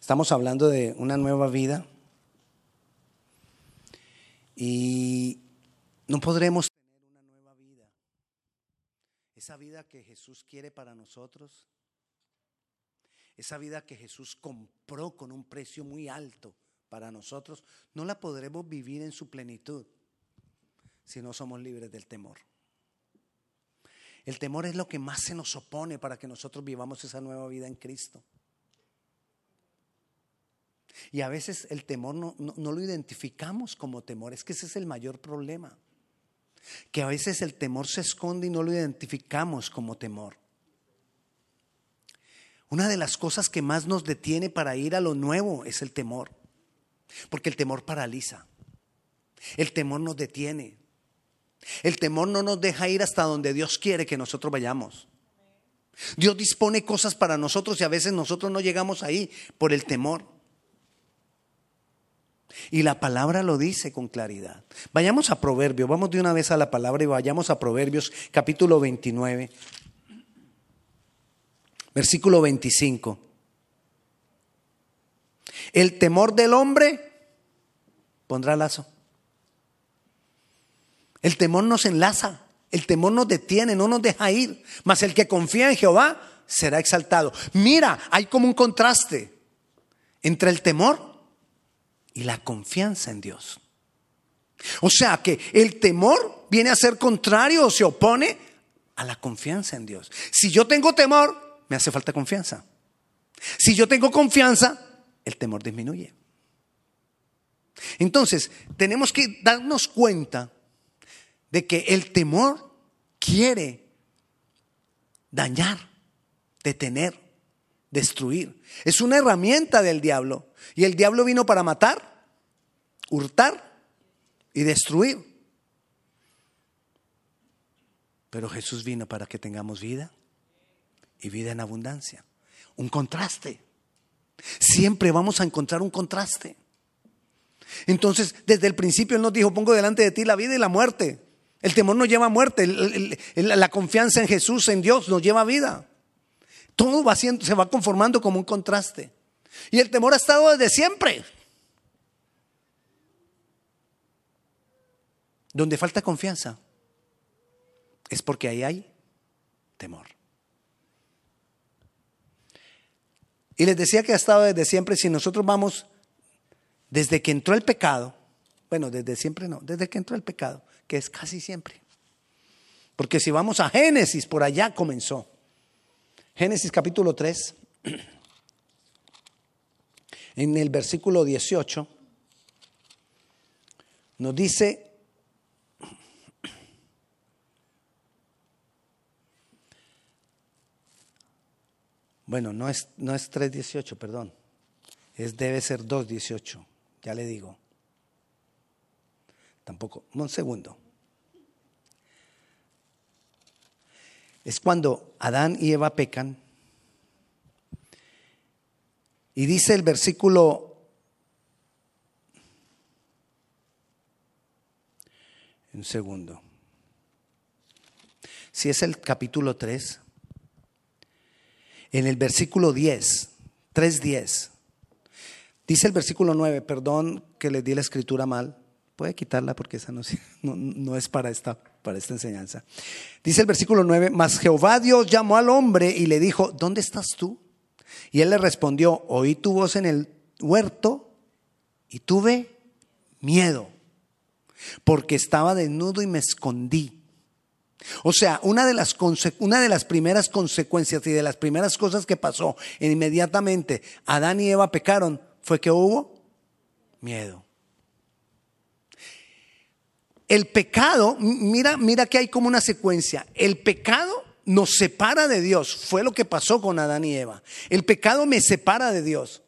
Estamos hablando de una nueva vida y no podremos tener una nueva vida. Esa vida que Jesús quiere para nosotros, esa vida que Jesús compró con un precio muy alto para nosotros, no la podremos vivir en su plenitud si no somos libres del temor. El temor es lo que más se nos opone para que nosotros vivamos esa nueva vida en Cristo. Y a veces el temor no, lo identificamos como temor, es que ese es el mayor problema. Que a veces el temor se esconde y no lo identificamos como temor. Una de las cosas que más nos detiene para ir a lo nuevo es el temor. Porque el temor paraliza. El temor nos detiene. El temor no nos deja ir hasta donde Dios quiere que nosotros vayamos. Dios dispone cosas para nosotros y a veces nosotros no llegamos ahí por el temor. Y la palabra lo dice con claridad. Vayamos a Proverbios, vamos de una vez a la palabra y vayamos a Proverbios capítulo 29, versículo 25. El temor del hombre pondrá lazo. El temor nos enlaza, el temor nos detiene, no nos deja ir. Mas el que confía en Jehová será exaltado. Mira, hay como un contraste entre el temor y la confianza en Dios. O sea que el temor viene a ser contrario o se opone a la confianza en Dios. Si yo tengo temor, me hace falta confianza. Si yo tengo confianza, el temor disminuye. Entonces, tenemos que darnos cuenta de que el temor quiere dañar, detener, destruir. Es una herramienta del diablo. Y el diablo vino para matar, hurtar y destruir. Pero Jesús vino para que tengamos vida y vida en abundancia. Un contraste. Siempre vamos a encontrar un contraste. Entonces, desde el principio Él nos dijo, pongo delante de ti la vida y la muerte. El temor nos lleva a muerte, la confianza en Jesús, en Dios, nos lleva a vida. Todo va siendo, se va conformando como un contraste. Y el temor ha estado desde siempre. Donde falta confianza es porque ahí hay temor. Y les decía que ha estado desde siempre, si nosotros vamos desde que entró el pecado, bueno, desde siempre no, desde que entró el pecado, que es casi siempre. Porque si vamos a Génesis, por allá comenzó. Génesis capítulo 3 en el versículo 18, nos dice, bueno, no es, no es 3.18, perdón, es, debe ser 2.18, ya le digo. Tampoco, un segundo. Es cuando Adán y Eva pecan y dice el versículo un segundo. Si es el capítulo 3, en el versículo 10, 3.10, dice el versículo 9, perdón que le di la escritura mal, puede quitarla porque esa no, no, es para esta, para esta enseñanza. Dice el versículo 9, mas Jehová Dios llamó al hombre y le dijo, ¿dónde estás tú? Y él le respondió, oí tu voz en el huerto y tuve miedo, porque estaba desnudo y me escondí. O sea, una de, las una de las primeras consecuencias y de las primeras cosas que pasó inmediatamente Adán y Eva pecaron fue que hubo miedo. El pecado, mira, mira que hay como una secuencia. El pecado nos separa de Dios. Fue lo que pasó con Adán y Eva. El pecado me separa de Dios.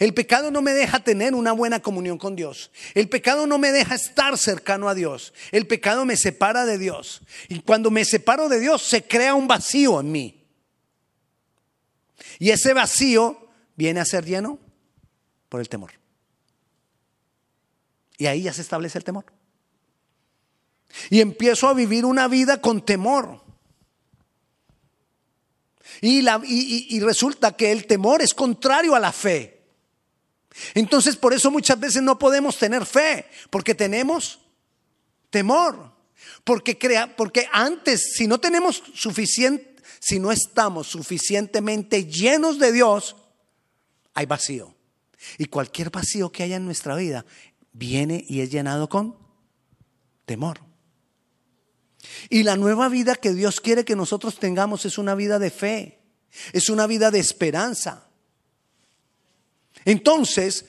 El pecado no me deja tener una buena comunión con Dios. El pecado no me deja estar cercano a Dios. El pecado me separa de Dios. Y cuando me separo de Dios se crea un vacío en mí. Y ese vacío viene a ser lleno por el temor. Y ahí ya se establece el temor. Y empiezo a vivir una vida con temor. Y, la, y, resulta que el temor es contrario a la fe. Entonces por eso muchas veces no podemos tener fe, porque tenemos temor. Porque, crea, porque antes, si no tenemos suficiente, si no estamos suficientemente llenos de Dios, hay vacío. Y cualquier vacío que haya en nuestra vida viene y es llenado con temor. Y la nueva vida que Dios quiere que nosotros tengamos es una vida de fe, es una vida de esperanza. Entonces,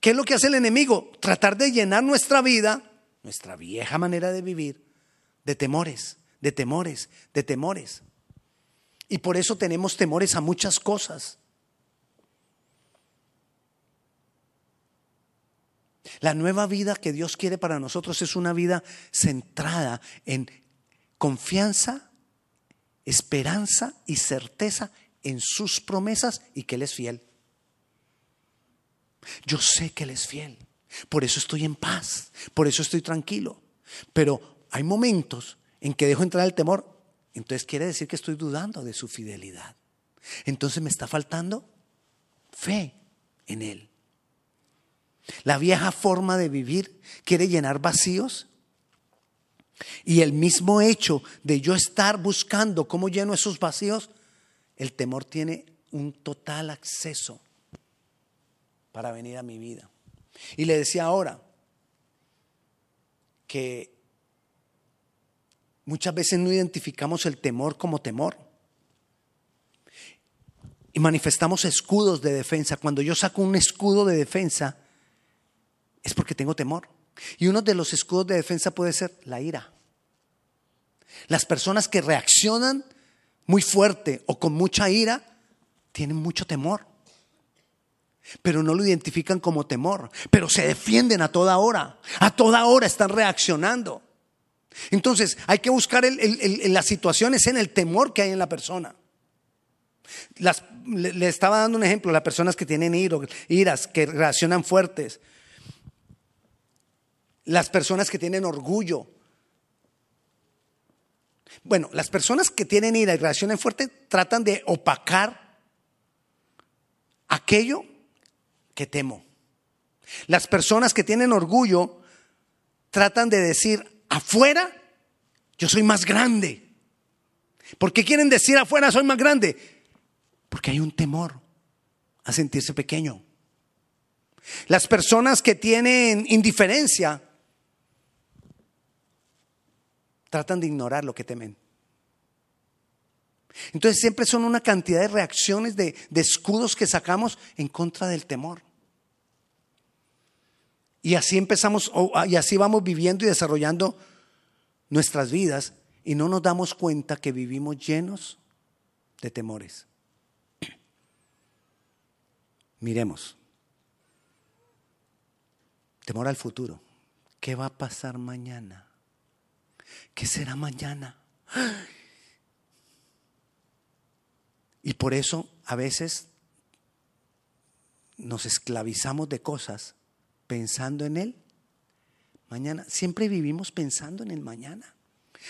¿qué es lo que hace el enemigo? Tratar de llenar nuestra vida, nuestra vieja manera de vivir, de temores, de temores, de temores. Y por eso tenemos temores a muchas cosas. La nueva vida que Dios quiere para nosotros es una vida centrada en confianza, esperanza y certeza en sus promesas y que Él es fiel. Yo sé que Él es fiel, por eso estoy en paz, por eso estoy tranquilo. Pero hay momentos en que dejo entrar el temor, entonces quiere decir que estoy dudando de su fidelidad. Entonces me está faltando fe en Él. La vieja forma de vivir quiere llenar vacíos. Y el mismo hecho de yo estar buscando cómo lleno esos vacíos, el temor tiene un total acceso para venir a mi vida. Y le decía ahora que muchas veces no identificamos el temor como temor. Y manifestamos escudos de defensa. Cuando yo saco un escudo de defensa, es porque tengo temor. Y uno de los escudos de defensa puede ser la ira. Las personas que reaccionan muy fuerte o con mucha ira tienen mucho temor. Pero no lo identifican como temor, pero se defienden a toda hora. A toda hora están reaccionando. Entonces hay que buscar las situaciones en el temor que hay en la persona. le, estaba dando un ejemplo, las personas que tienen iras, que reaccionan fuertes, las personas que tienen orgullo. Bueno, las personas que tienen ira y reaccionan fuerte tratan de opacar aquello que temo. Las personas que tienen orgullo tratan de decir afuera, yo soy más grande. ¿Por qué quieren decir afuera soy más grande? Porque hay un temor a sentirse pequeño. Las personas que tienen indiferencia tratan de ignorar lo que temen. Entonces siempre son una cantidad de reacciones, de, escudos que sacamos en contra del temor. Y así empezamos, y así vamos viviendo y desarrollando nuestras vidas y no nos damos cuenta que vivimos llenos de temores. Miremos. Temor al futuro. ¿Qué va a pasar mañana? ¿Qué será mañana? Y por eso a veces nos esclavizamos de cosas pensando en Él. Mañana, siempre vivimos pensando en el mañana,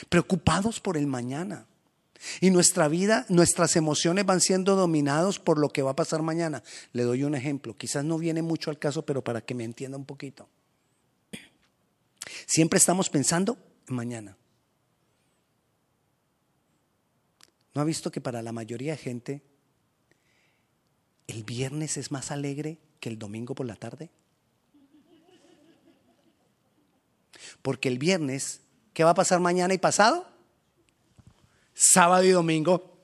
preocupados por el mañana. Y nuestra vida, nuestras emociones van siendo dominados por lo que va a pasar mañana. Le doy un ejemplo, quizás no viene mucho al caso, pero para que me entienda un poquito. Siempre estamos pensando en mañana. ¿No ha visto que para la mayoría de gente el viernes es más alegre que el domingo por la tarde? Porque el viernes, ¿qué va a pasar mañana y pasado? Sábado y domingo.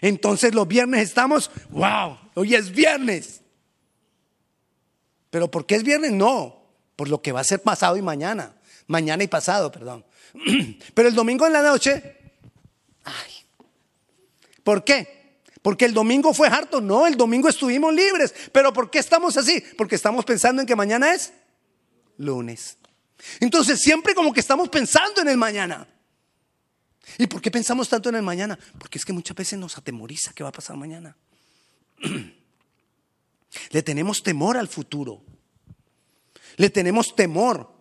Entonces los viernes estamos, wow, hoy es viernes. Pero ¿por qué es viernes? No, por lo que va a ser pasado y mañana. Mañana y pasado, perdón. Pero el domingo en la noche, ay, ¿Por qué? Porque el domingo fue harto. No, el domingo estuvimos libres. Pero ¿por qué estamos así? Porque estamos pensando en que mañana es lunes. Entonces siempre como que estamos pensando en el mañana. ¿Y por qué pensamos tanto en el mañana? Porque es que muchas veces nos atemoriza qué va a pasar mañana. Le tenemos temor al futuro. Le tenemos temor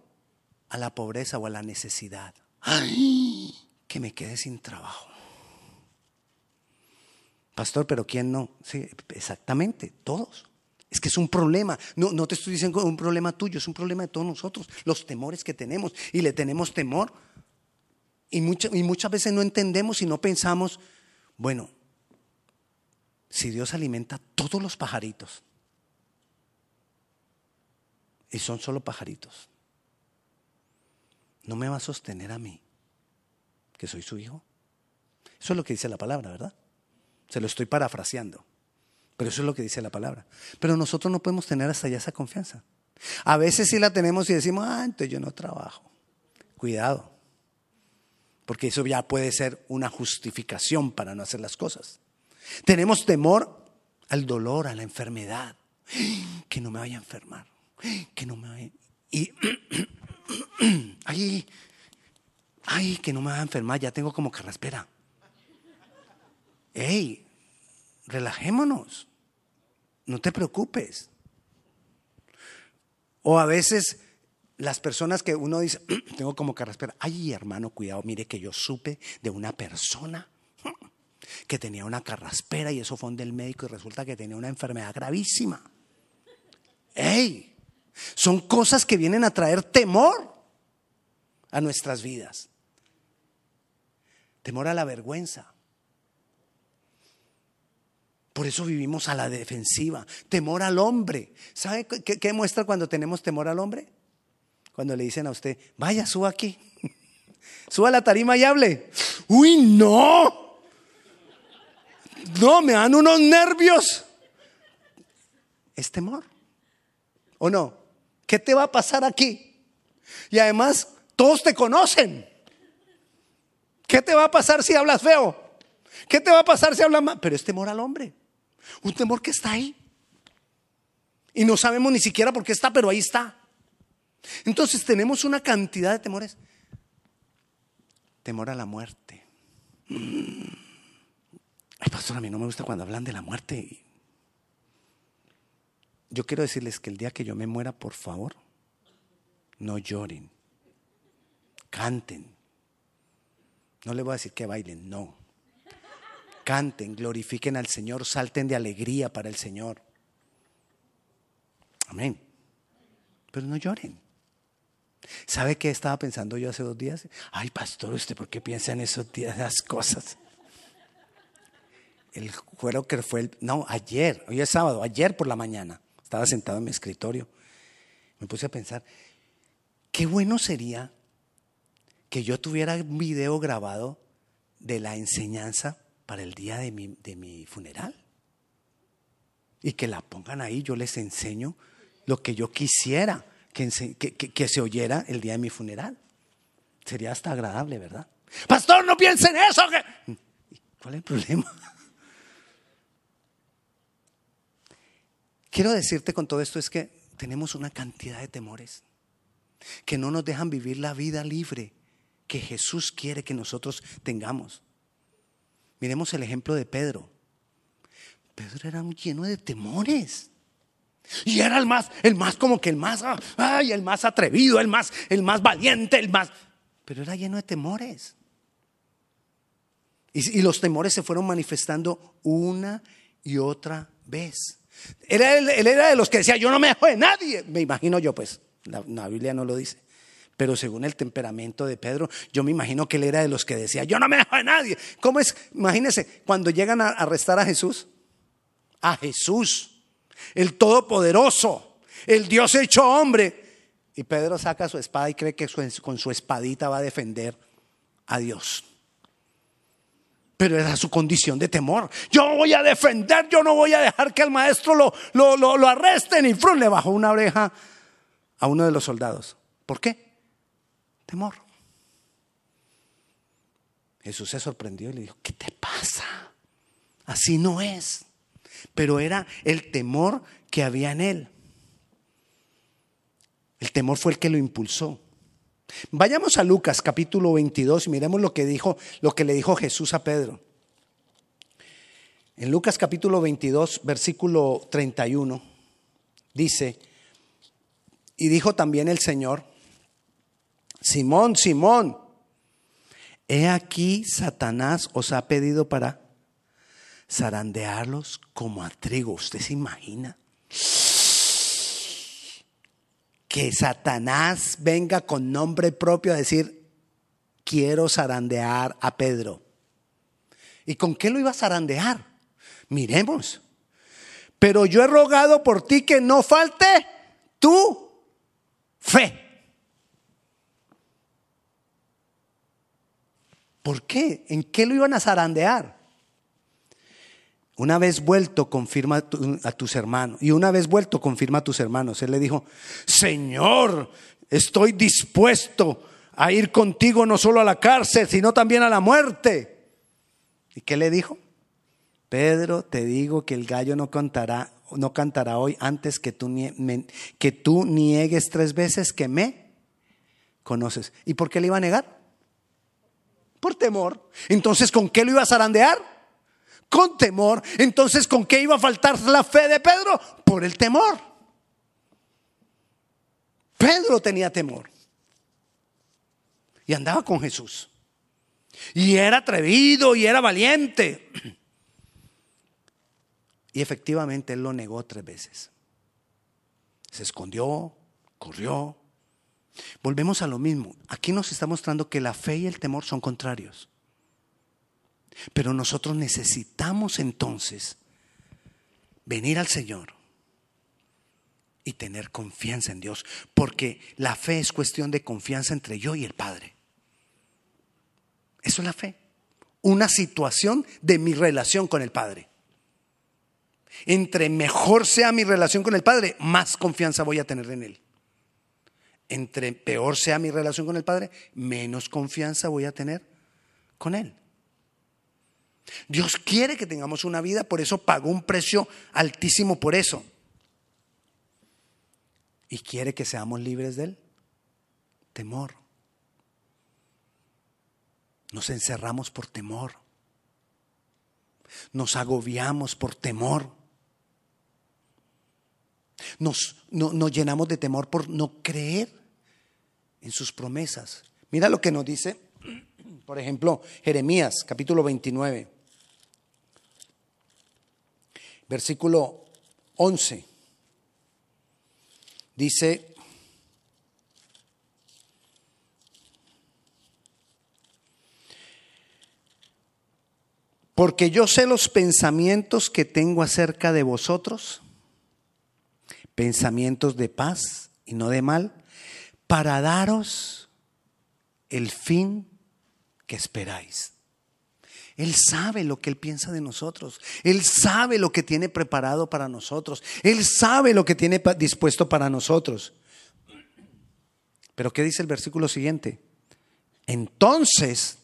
a la pobreza o a la necesidad. Ay, que me quede sin trabajo. Pastor, pero ¿quién no? Sí, exactamente, todos. Es que es un problema. No, no te estoy diciendo un problema tuyo, es un problema de todos nosotros. Los temores que tenemos. Y le tenemos temor. Y, y muchas veces no entendemos y no pensamos, bueno, si Dios alimenta a todos los pajaritos, y son solo pajaritos, ¿no me va a sostener a mí, que soy su hijo? Eso es lo que dice la palabra, ¿verdad? Se lo estoy parafraseando, pero eso es lo que dice la palabra. Pero nosotros no podemos tener hasta allá esa confianza. A veces sí la tenemos y decimos, ah, entonces yo no trabajo. Cuidado, porque eso ya puede ser una justificación para no hacer las cosas. Tenemos temor al dolor, a la enfermedad, que no me vaya a enfermar, que no me vaya... Y, ay, ay, que no me vaya a enfermar, ya tengo como carraspera. Ey, relajémonos, no te preocupes. O a veces las personas que uno dice, tengo como carraspera, ay hermano, cuidado, mire que yo supe de una persona que tenía una carraspera y eso fue del médico y resulta que tenía una enfermedad gravísima. ¡Ey! Son cosas que vienen a traer temor a nuestras vidas. Temor a la vergüenza. Por eso vivimos a la defensiva. Temor al hombre. ¿Sabe qué, muestra cuando tenemos temor al hombre? Cuando le dicen a usted, vaya, suba aquí. suba a la tarima y hable. Uy, no. No, me dan unos nervios. Es temor. ¿O no? ¿Qué te va a pasar aquí? Y además, todos te conocen. ¿Qué te va a pasar si hablas feo? ¿Qué te va a pasar si hablas mal? Pero es temor al hombre. Un temor que está ahí. Y no sabemos ni siquiera por qué está, pero ahí está. Entonces tenemos una cantidad de temores. Temor a la muerte. Ay, pastor, a mí no me gusta cuando hablan de la muerte. Yo quiero decirles que el día que yo me muera, por favor, no lloren. Canten. No le voy a decir que bailen, no. Canten, glorifiquen al Señor, salten de alegría para el Señor. Amén. Pero no lloren. ¿Sabe qué estaba pensando yo hace dos días? Ay, pastor, ¿usted por qué piensa en esos días, las cosas? El juego que fue el, no, ayer, hoy es sábado, ayer por la mañana, estaba sentado en mi escritorio. Me puse a pensar, qué bueno sería que yo tuviera un video grabado de la enseñanza para el día de mi, de mi funeral. Y que la pongan ahí, yo les enseño lo que yo quisiera que, se oyera el día de mi funeral. Sería hasta agradable, ¿verdad? Pastor, no piense en eso. ¿Cuál es el problema? Quiero decirte con todo esto es que tenemos una cantidad de temores que no nos dejan vivir la vida libre que Jesús quiere que nosotros tengamos. Miremos el ejemplo de Pedro. Pedro era lleno de temores. Y era el más, el más como que el más, ay, el más atrevido, el más, el más valiente, el más. Pero era lleno de temores. Y, los temores se fueron manifestando una y otra vez. Él, él, era de los que decía, yo no me dejo de nadie. Me imagino yo, pues, la, la Biblia no lo dice. Pero según el temperamento de Pedro, yo me imagino que él era de los que decía, yo no me dejo de nadie. ¿Cómo es? Imagínense, cuando llegan a arrestar a Jesús, a Jesús el Todopoderoso, el Dios hecho hombre. Y Pedro saca su espada y cree que con su espadita va a defender a Dios. Pero era su condición de temor. Yo voy a defender, yo no voy a dejar que el maestro lo, lo, lo, arresten. Y Frun le bajó una oreja a uno de los soldados. ¿Por qué? Temor. Jesús se sorprendió y le dijo, ¿qué te pasa? Así no es pero era el temor que había en él. El temor fue el que lo impulsó. Vayamos a Lucas capítulo 22 y miremos lo que dijo, lo que le dijo Jesús a Pedro. En Lucas capítulo 22, versículo 31, dice, y dijo también el Señor, Simón, Simón, he aquí Satanás os ha pedido para zarandearlos como a trigo. ¿Usted se imagina? Que Satanás venga con nombre propio a decir, quiero zarandear a Pedro. ¿Y con qué lo iba a zarandear? Miremos. Pero yo he rogado por ti que no falte tu fe. ¿Por qué? ¿En qué lo iban a zarandear? Una vez vuelto, confirma a tus hermanos. Y una vez vuelto, confirma a tus hermanos. Él le dijo, Señor, estoy dispuesto a ir contigo no solo a la cárcel, sino también a la muerte. ¿Y qué le dijo? Pedro, te digo que el gallo no cantará, no cantará hoy antes que tú, niegues tres veces que me conoces. ¿Y por qué le iba a negar? Por temor. Entonces, ¿con qué lo iba a zarandear? Con temor. Entonces, ¿con qué iba a faltar la fe de Pedro? Por el temor. Pedro tenía temor. Y andaba con Jesús. Y era atrevido y era valiente. Y efectivamente él lo negó tres veces. Se escondió, corrió. Volvemos a lo mismo. Aquí nos está mostrando que la fe y el temor son contrarios. Pero nosotros necesitamos entonces venir al Señor y tener confianza en Dios, porque la fe es cuestión de confianza entre yo y el Padre. Eso es la fe. Una situación de mi relación con el Padre. Entre mejor sea mi relación con el Padre, más confianza voy a tener en Él. Entre peor sea mi relación con el Padre, menos confianza voy a tener con Él. Dios quiere que tengamos una vida, por eso pagó un precio altísimo por eso. Y quiere que seamos libres del temor. Nos encerramos por temor. Nos agobiamos por temor. Nos, nos llenamos de temor por no creer en sus promesas. Mira lo que nos dice, por ejemplo, Jeremías capítulo 29, versículo 11. Dice, porque yo sé los pensamientos que tengo acerca de vosotros pensamientos de paz y no de mal, para daros el fin que esperáis. Él sabe lo que Él piensa de nosotros. Él sabe lo que tiene preparado para nosotros. Él sabe lo que tiene dispuesto para nosotros. Pero ¿qué dice el versículo siguiente? Entonces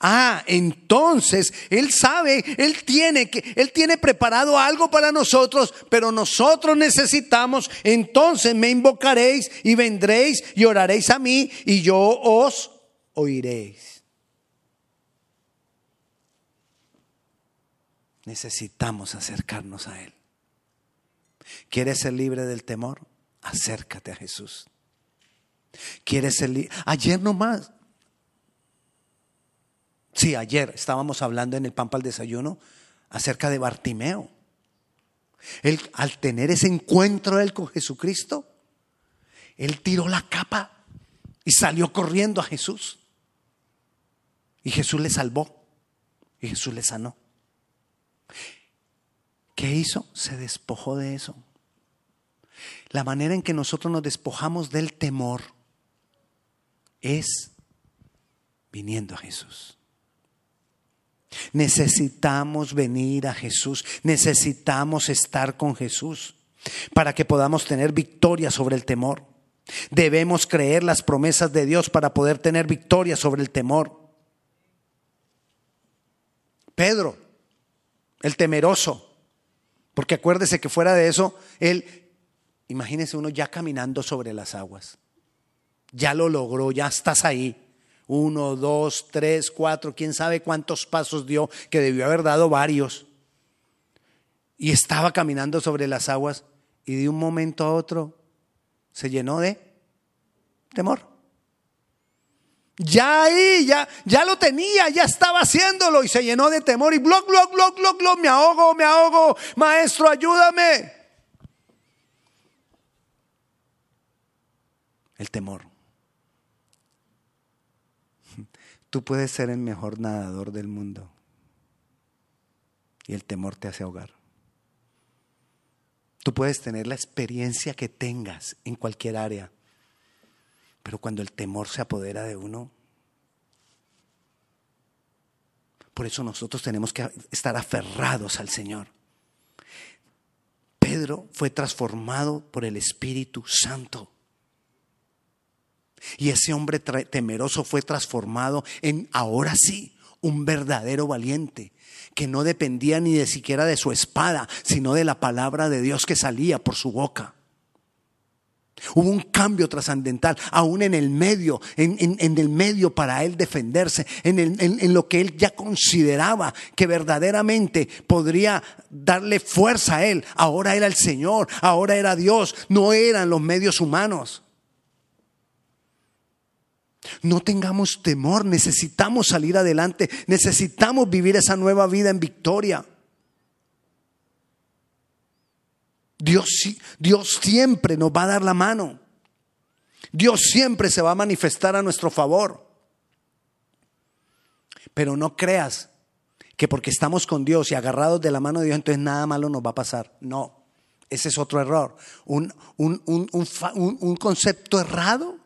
Ah, entonces Él sabe, Él tiene que, Él tiene preparado algo para nosotros, pero nosotros necesitamos, entonces me invocaréis y vendréis y oraréis a mí y yo os oiréis. Necesitamos acercarnos a Él. ¿Quieres ser libre del temor? Acércate a Jesús. ¿Quieres ser libre? Ayer nomás Sí, ayer estábamos hablando en el Pampa al Desayuno acerca de Bartimeo. Él, al tener ese encuentro él con Jesucristo, él tiró la capa y salió corriendo a Jesús. Y Jesús le salvó. Y Jesús le sanó. ¿Qué hizo? Se despojó de eso. La manera en que nosotros nos despojamos del temor es viniendo a Jesús. Necesitamos venir a Jesús, necesitamos estar con Jesús para que podamos tener victoria sobre el temor. Debemos creer las promesas de Dios para poder tener victoria sobre el temor. Pedro, el temeroso, porque acuérdese que fuera de eso, él, imagínese uno ya caminando sobre las aguas, ya lo logró, ya estás ahí. Uno, dos, tres, cuatro, quién sabe cuántos pasos dio, que debió haber dado varios. Y estaba caminando sobre las aguas y de un momento a otro se llenó de temor. Ya ahí, ya, ya lo tenía, ya estaba haciéndolo y se llenó de temor y bloc, bloc, bloc, bloc, bloc, me ahogo, me ahogo, maestro, ayúdame. El temor. Tú puedes ser el mejor nadador del mundo y el temor te hace ahogar. Tú puedes tener la experiencia que tengas en cualquier área, pero cuando el temor se apodera de uno, por eso nosotros tenemos que estar aferrados al Señor. Pedro fue transformado por el Espíritu Santo. Y ese hombre temeroso fue transformado en, ahora sí, un verdadero valiente, que no dependía ni de siquiera de su espada, sino de la palabra de Dios que salía por su boca. Hubo un cambio trascendental, aún en el medio, en, el medio para él defenderse, en, en, lo que él ya consideraba que verdaderamente podría darle fuerza a él. Ahora era el Señor, ahora era Dios, no eran los medios humanos. No tengamos temor, necesitamos salir adelante, necesitamos vivir esa nueva vida en victoria. Dios, Dios siempre nos va a dar la mano. Dios siempre se va a manifestar a nuestro favor. Pero no creas que porque estamos con Dios y agarrados de la mano de Dios, entonces nada malo nos va a pasar. No, ese es otro error. Un, un, un concepto errado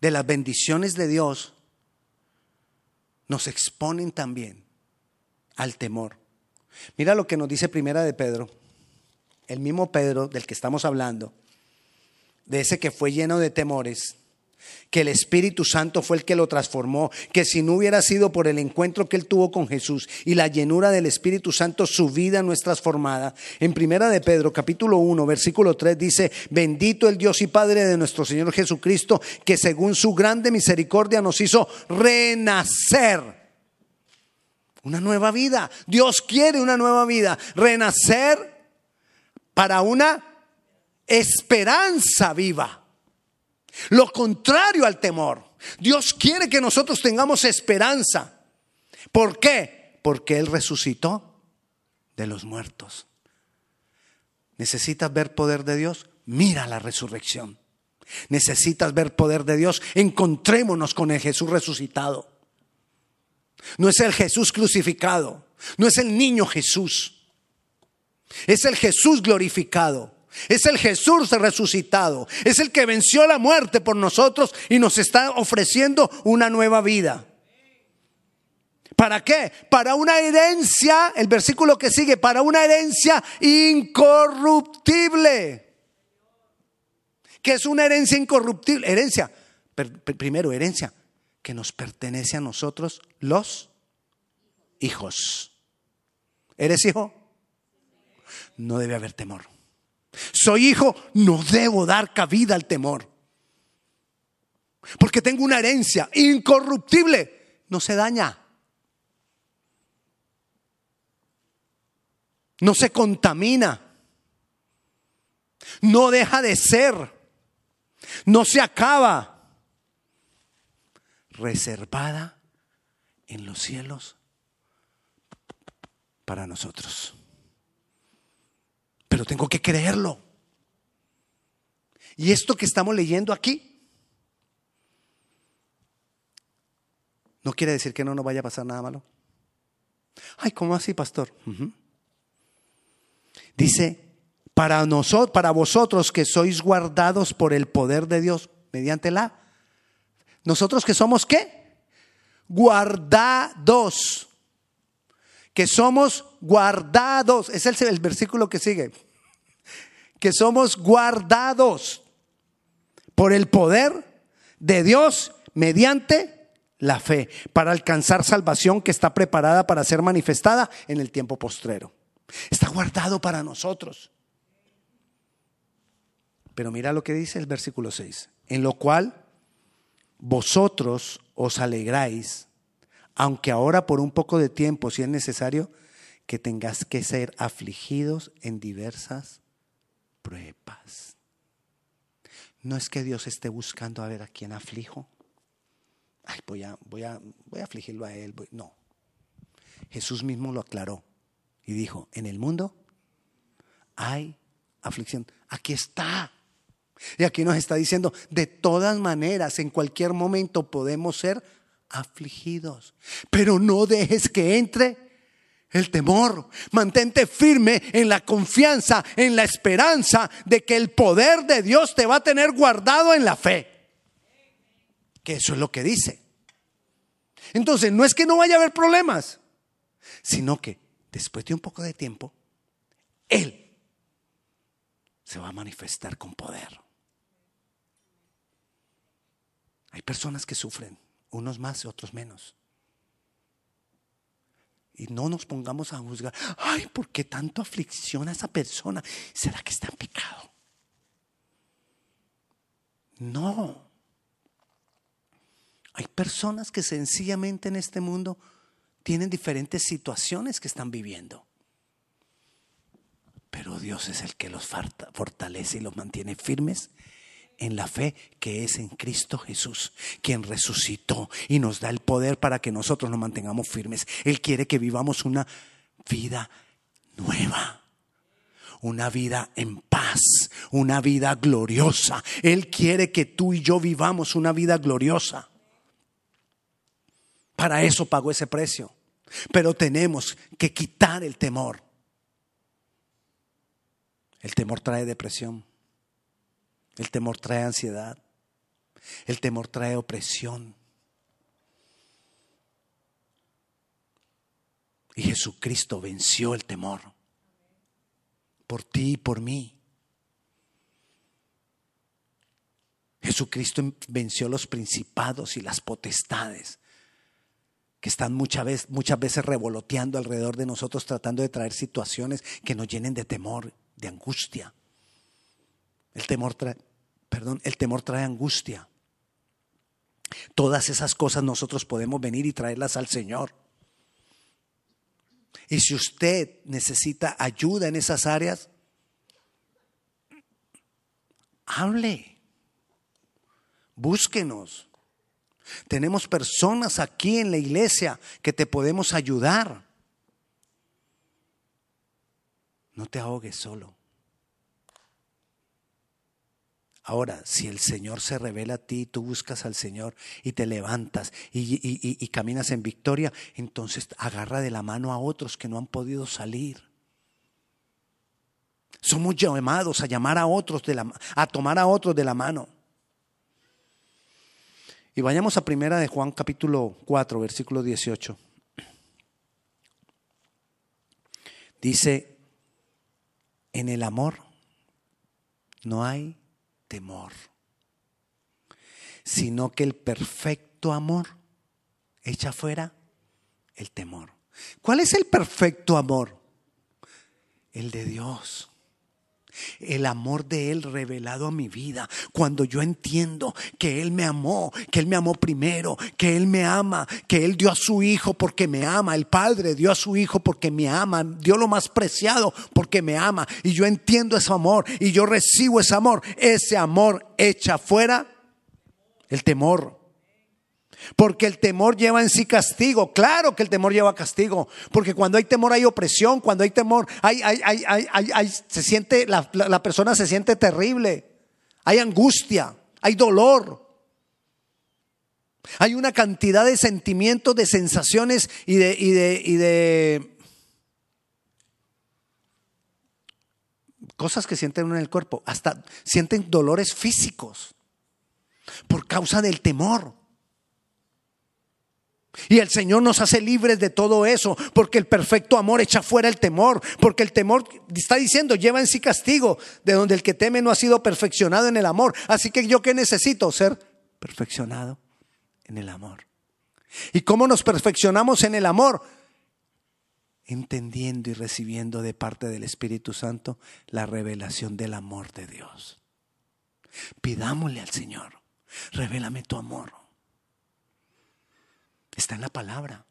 de las bendiciones de Dios nos exponen también al temor. Mira lo que nos dice Primera de Pedro, el mismo Pedro del que estamos hablando, de ese que fue lleno de temores que el Espíritu Santo fue el que lo transformó, que si no hubiera sido por el encuentro que él tuvo con Jesús y la llenura del Espíritu Santo, su vida no es transformada. En primera de Pedro, capítulo 1, versículo 3 dice, bendito el Dios y Padre de nuestro Señor Jesucristo, que según su grande misericordia nos hizo renacer. Una nueva vida. Dios quiere una nueva vida. Renacer para una esperanza viva. Lo contrario al temor. Dios quiere que nosotros tengamos esperanza. ¿Por qué? Porque Él resucitó de los muertos. ¿Necesitas ver poder de Dios? Mira la resurrección. ¿Necesitas ver poder de Dios? Encontrémonos con el Jesús resucitado. No es el Jesús crucificado, no es el niño Jesús, es el Jesús glorificado. Es el Jesús resucitado. Es el que venció la muerte por nosotros y nos está ofreciendo una nueva vida. ¿Para qué? Para una herencia, el versículo que sigue, para una herencia incorruptible. ¿Qué es una herencia incorruptible? Herencia, primero, herencia, que nos pertenece a nosotros los hijos. ¿Eres hijo? No debe haber temor. Soy hijo, no debo dar cabida al temor. Porque tengo una herencia incorruptible, no se daña. No se contamina. No deja de ser. No se acaba. Reservada en los cielos para nosotros pero tengo que creerlo. Y esto que estamos leyendo aquí no quiere decir que no nos vaya a pasar nada malo. Ay, ¿cómo así, pastor? Dice, para nosotros, para vosotros que sois guardados por el poder de Dios mediante la nosotros que somos qué? Guardados que somos guardados. Es el, el versículo que sigue. Que somos guardados por el poder de Dios mediante la fe para alcanzar salvación que está preparada para ser manifestada en el tiempo postrero. Está guardado para nosotros. Pero mira lo que dice el versículo 6, en lo cual vosotros os alegráis aunque ahora por un poco de tiempo, si es necesario, que tengas que ser afligidos en diversas pruebas. No es que Dios esté buscando a ver a quién aflijo. Ay, voy a, voy a, voy a afligirlo a él. No. Jesús mismo lo aclaró y dijo, en el mundo hay aflicción. Aquí está. Y aquí nos está diciendo, de todas maneras, en cualquier momento podemos ser afligidos, pero no dejes que entre el temor. Mantente firme en la confianza, en la esperanza de que el poder de Dios te va a tener guardado en la fe. Que eso es lo que dice. Entonces, no es que no vaya a haber problemas, sino que después de un poco de tiempo, Él se va a manifestar con poder. Hay personas que sufren, unos más y otros menos. Y no nos pongamos a juzgar, ay, ¿por qué tanto aflicción a esa persona? ¿Será que está en pecado? No. Hay personas que sencillamente en este mundo tienen diferentes situaciones que están viviendo. Pero Dios es el que los fortalece y los mantiene firmes en la fe que es en Cristo Jesús, quien resucitó y nos da el poder para que nosotros nos mantengamos firmes. Él quiere que vivamos una vida nueva, una vida en paz, una vida gloriosa. Él quiere que tú y yo vivamos una vida gloriosa. Para eso pagó ese precio. Pero tenemos que quitar el temor. El temor trae depresión. El temor trae ansiedad. El temor trae opresión. Y Jesucristo venció el temor por ti y por mí. Jesucristo venció los principados y las potestades que están muchas veces, muchas veces revoloteando alrededor de nosotros tratando de traer situaciones que nos llenen de temor, de angustia. El temor trae, perdón, el temor trae angustia. Todas esas cosas nosotros podemos venir y traerlas al Señor. Y si usted necesita ayuda en esas áreas, hable, búsquenos. Tenemos personas aquí en la iglesia que te podemos ayudar. No te ahogues solo. Ahora, si el Señor se revela a ti, tú buscas al Señor y te levantas y, caminas en victoria, entonces agarra de la mano a otros que no han podido salir. Somos llamados a llamar a otros, de la, a tomar a otros de la mano. Y vayamos a primera de Juan capítulo 4, versículo 18. Dice, en el amor no hay temor, sino que el perfecto amor echa fuera el temor. ¿Cuál es el perfecto amor? El de Dios. El amor de Él revelado a mi vida. Cuando yo entiendo que Él me amó, que Él me amó primero, que Él me ama, que Él dio a su Hijo porque me ama. El Padre dio a su Hijo porque me ama. Dio lo más preciado porque me ama. Y yo entiendo ese amor y yo recibo ese amor. Ese amor echa fuera el temor. Porque el temor lleva en sí castigo. Claro que el temor lleva castigo. Porque cuando hay temor hay opresión. Cuando hay temor, hay, hay, hay, se siente, la, la, persona se siente terrible. Hay angustia, hay dolor. Hay una cantidad de sentimientos, de sensaciones y de, y de, y de cosas que sienten en el cuerpo. Hasta sienten dolores físicos por causa del temor. Y el Señor nos hace libres de todo eso, porque el perfecto amor echa fuera el temor, porque el temor está diciendo, lleva en sí castigo, de donde el que teme no ha sido perfeccionado en el amor. Así que yo qué necesito? Ser perfeccionado en el amor. ¿Y cómo nos perfeccionamos en el amor? Entendiendo y recibiendo de parte del Espíritu Santo la revelación del amor de Dios. Pidámosle al Señor, revélame tu amor. Está en la palabra.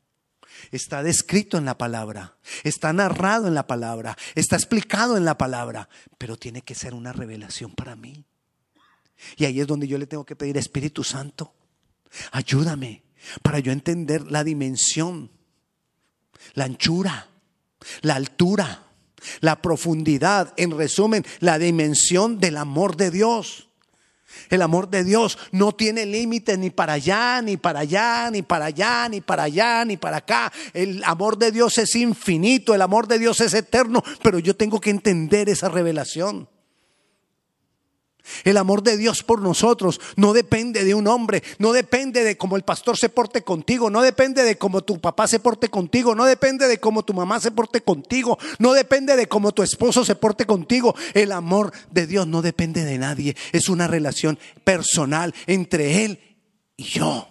Está descrito en la palabra, está narrado en la palabra, está explicado en la palabra, pero tiene que ser una revelación para mí. Y ahí es donde yo le tengo que pedir, Espíritu Santo, ayúdame para yo entender la dimensión, la anchura, la altura, la profundidad, en resumen, la dimensión del amor de Dios. El amor de Dios no tiene límites ni para allá, ni para allá, ni para allá, ni para allá, ni para acá. El amor de Dios es infinito, el amor de Dios es eterno, pero yo tengo que entender esa revelación. El amor de Dios por nosotros no depende de un hombre, no depende de cómo el pastor se porte contigo, no depende de cómo tu papá se porte contigo, no depende de cómo tu mamá se porte contigo, no depende de cómo tu esposo se porte contigo. El amor de Dios no depende de nadie, es una relación personal entre Él y yo,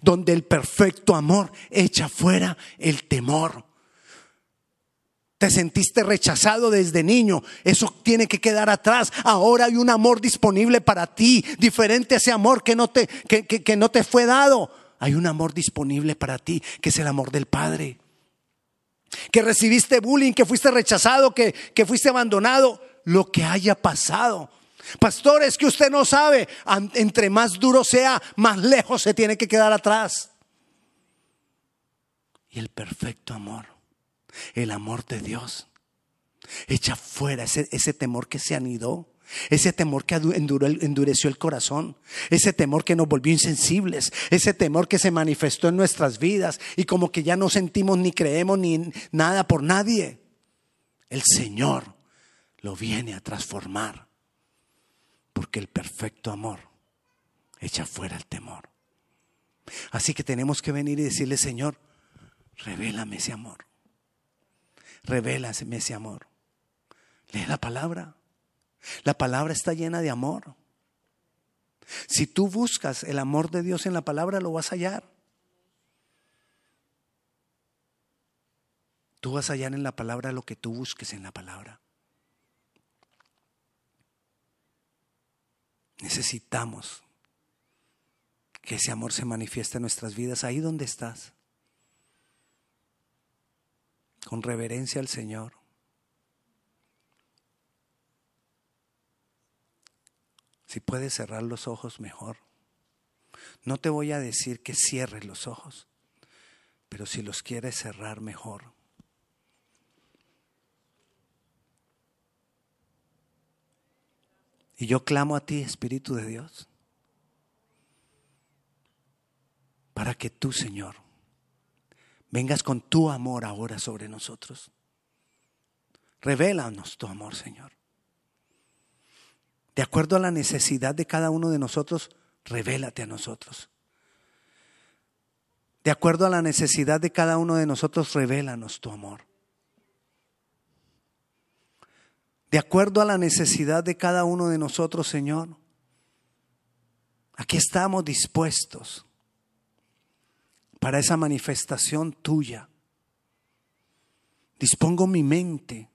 donde el perfecto amor echa fuera el temor. Te sentiste rechazado desde niño. Eso tiene que quedar atrás. Ahora hay un amor disponible para ti, diferente a ese amor que no te, que, no te fue dado. Hay un amor disponible para ti, que es el amor del Padre. Que recibiste bullying, que fuiste rechazado, que, que fuiste abandonado, lo que haya pasado. Pastor, es que usted no sabe, entre más duro sea, más lejos se tiene que quedar atrás. Y el perfecto amor el amor de Dios. Echa fuera ese, ese temor que se anidó. Ese temor que endureció el corazón, ese temor que nos volvió insensibles, ese temor que se manifestó en nuestras vidas y como que ya no sentimos ni creemos ni nada por nadie. El Señor lo viene a transformar porque el perfecto amor echa fuera el temor. Así que tenemos que venir y decirle, Señor, revélame ese amor. Revélame ese amor. Lee la palabra. La palabra está llena de amor. Si tú buscas el amor de Dios en la palabra, lo vas a hallar. Tú vas a hallar en la palabra lo que tú busques en la palabra. Necesitamos que ese amor se manifieste en nuestras vidas ahí donde estás con reverencia al Señor. Si puedes cerrar los ojos, mejor. No te voy a decir que cierres los ojos, pero si los quieres cerrar, mejor. Y yo clamo a ti, Espíritu de Dios, para que tú, Señor, vengas con tu amor ahora sobre nosotros. Revélanos tu amor, Señor. De acuerdo a la necesidad de cada uno de nosotros, revélate a nosotros. De acuerdo a la necesidad de cada uno de nosotros, revélanos tu amor. De acuerdo a la necesidad de cada uno de nosotros, Señor, aquí estamos dispuestos para esa manifestación tuya. Dispongo mi mente,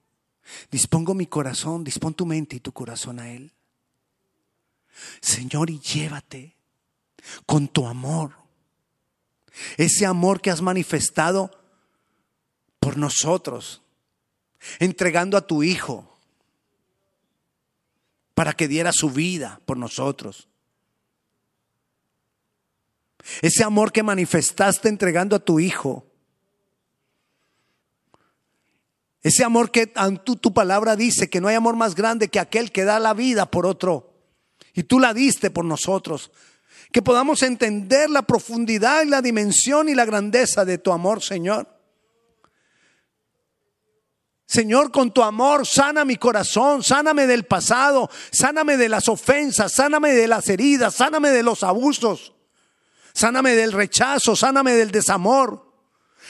dispongo mi corazón, dispón tu mente y tu corazón a Él. Señor, y llévate con tu amor, ese amor que has manifestado por nosotros, entregando a tu Hijo para que diera su vida por nosotros. Ese amor que manifestaste entregando a tu hijo. Ese amor que tu, tu palabra dice que no hay amor más grande que aquel que da la vida por otro. Y tú la diste por nosotros. Que podamos entender la profundidad y la dimensión y la grandeza de tu amor, Señor. Señor, con tu amor, sana mi corazón, sáname del pasado, sáname de las ofensas, sáname de las heridas, sáname de los abusos. Sáname del rechazo, sáname del desamor.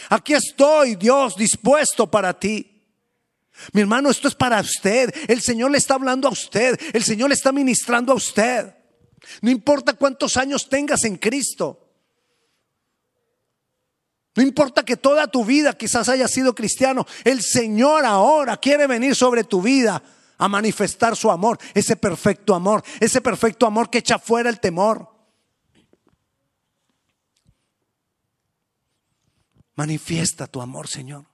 Aquí estoy, Dios, dispuesto para ti. Mi hermano, esto es para usted. El Señor le está hablando a usted. El Señor le está ministrando a usted. No importa cuántos años tengas en Cristo. No importa que toda tu vida quizás haya sido cristiano. El Señor ahora quiere venir sobre tu vida a manifestar su amor. Ese perfecto amor. Ese perfecto amor que echa fuera el temor. Manifiesta tu amor, Señor.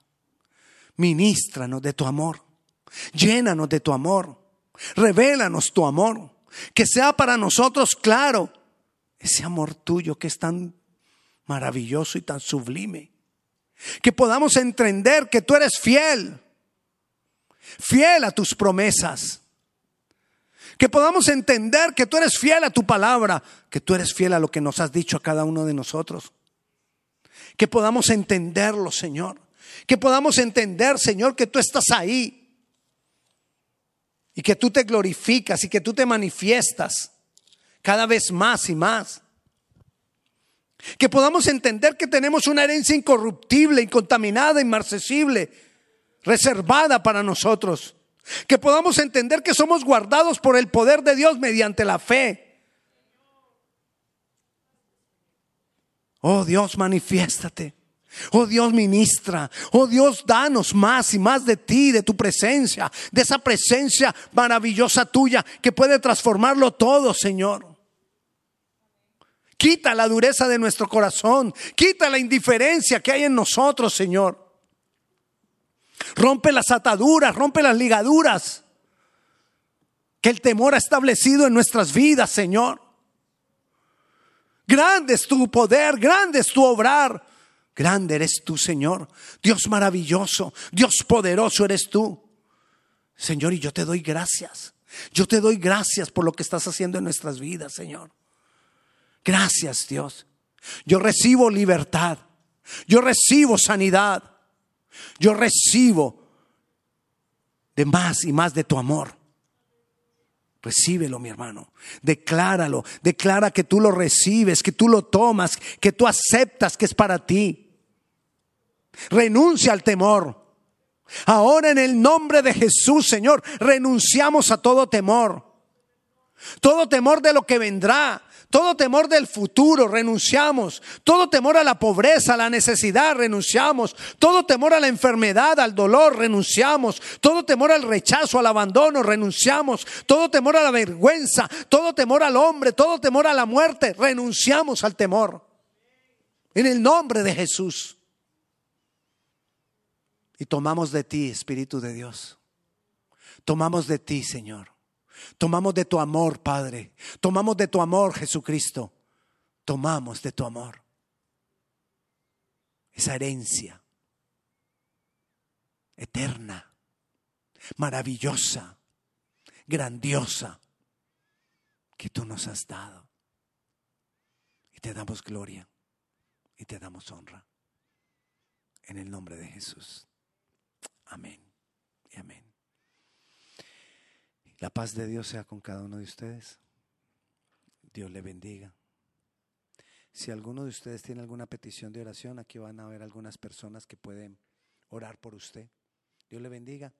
Ministranos de tu amor. Llénanos de tu amor. Revélanos tu amor. Que sea para nosotros claro ese amor tuyo que es tan maravilloso y tan sublime. Que podamos entender que tú eres fiel. Fiel a tus promesas. Que podamos entender que tú eres fiel a tu palabra, que tú eres fiel a lo que nos has dicho a cada uno de nosotros. Que podamos entenderlo, Señor. Que podamos entender, Señor, que tú estás ahí. Y que tú te glorificas y que tú te manifiestas cada vez más y más. Que podamos entender que tenemos una herencia incorruptible, incontaminada, inmarcesible, reservada para nosotros. Que podamos entender que somos guardados por el poder de Dios mediante la fe. Oh Dios, manifiéstate. Oh Dios, ministra. Oh Dios, danos más y más de ti, de tu presencia, de esa presencia maravillosa tuya que puede transformarlo todo, Señor. Quita la dureza de nuestro corazón. Quita la indiferencia que hay en nosotros, Señor. Rompe las ataduras, rompe las ligaduras que el temor ha establecido en nuestras vidas, Señor. Grande es tu poder, grande es tu obrar. Grande eres tú, Señor. Dios maravilloso, Dios poderoso eres tú. Señor, y yo te doy gracias. Yo te doy gracias por lo que estás haciendo en nuestras vidas, Señor. Gracias Dios. Yo recibo libertad. Yo recibo sanidad. Yo recibo de más y más de tu amor. Recíbelo, mi hermano. Decláralo. Declara que tú lo recibes, que tú lo tomas, que tú aceptas que es para ti. Renuncia al temor. Ahora en el nombre de Jesús, Señor, renunciamos a todo temor. Todo temor de lo que vendrá, todo temor del futuro renunciamos. Todo temor a la pobreza, a la necesidad renunciamos. Todo temor a la enfermedad, al dolor renunciamos. Todo temor al rechazo, al abandono renunciamos. Todo temor a la vergüenza, todo temor al hombre, todo temor a la muerte renunciamos al temor. En el nombre de Jesús. Y tomamos de ti, Espíritu de Dios. Tomamos de ti, Señor Tomamos de tu amor, Padre. Tomamos de tu amor, Jesucristo. Tomamos de tu amor. Esa herencia eterna, maravillosa, grandiosa que tú nos has dado. Y te damos gloria y te damos honra. En el nombre de Jesús. Amén y amén. La paz de Dios sea con cada uno de ustedes. Dios le bendiga. Si alguno de ustedes tiene alguna petición de oración, aquí van a haber algunas personas que pueden orar por usted. Dios le bendiga.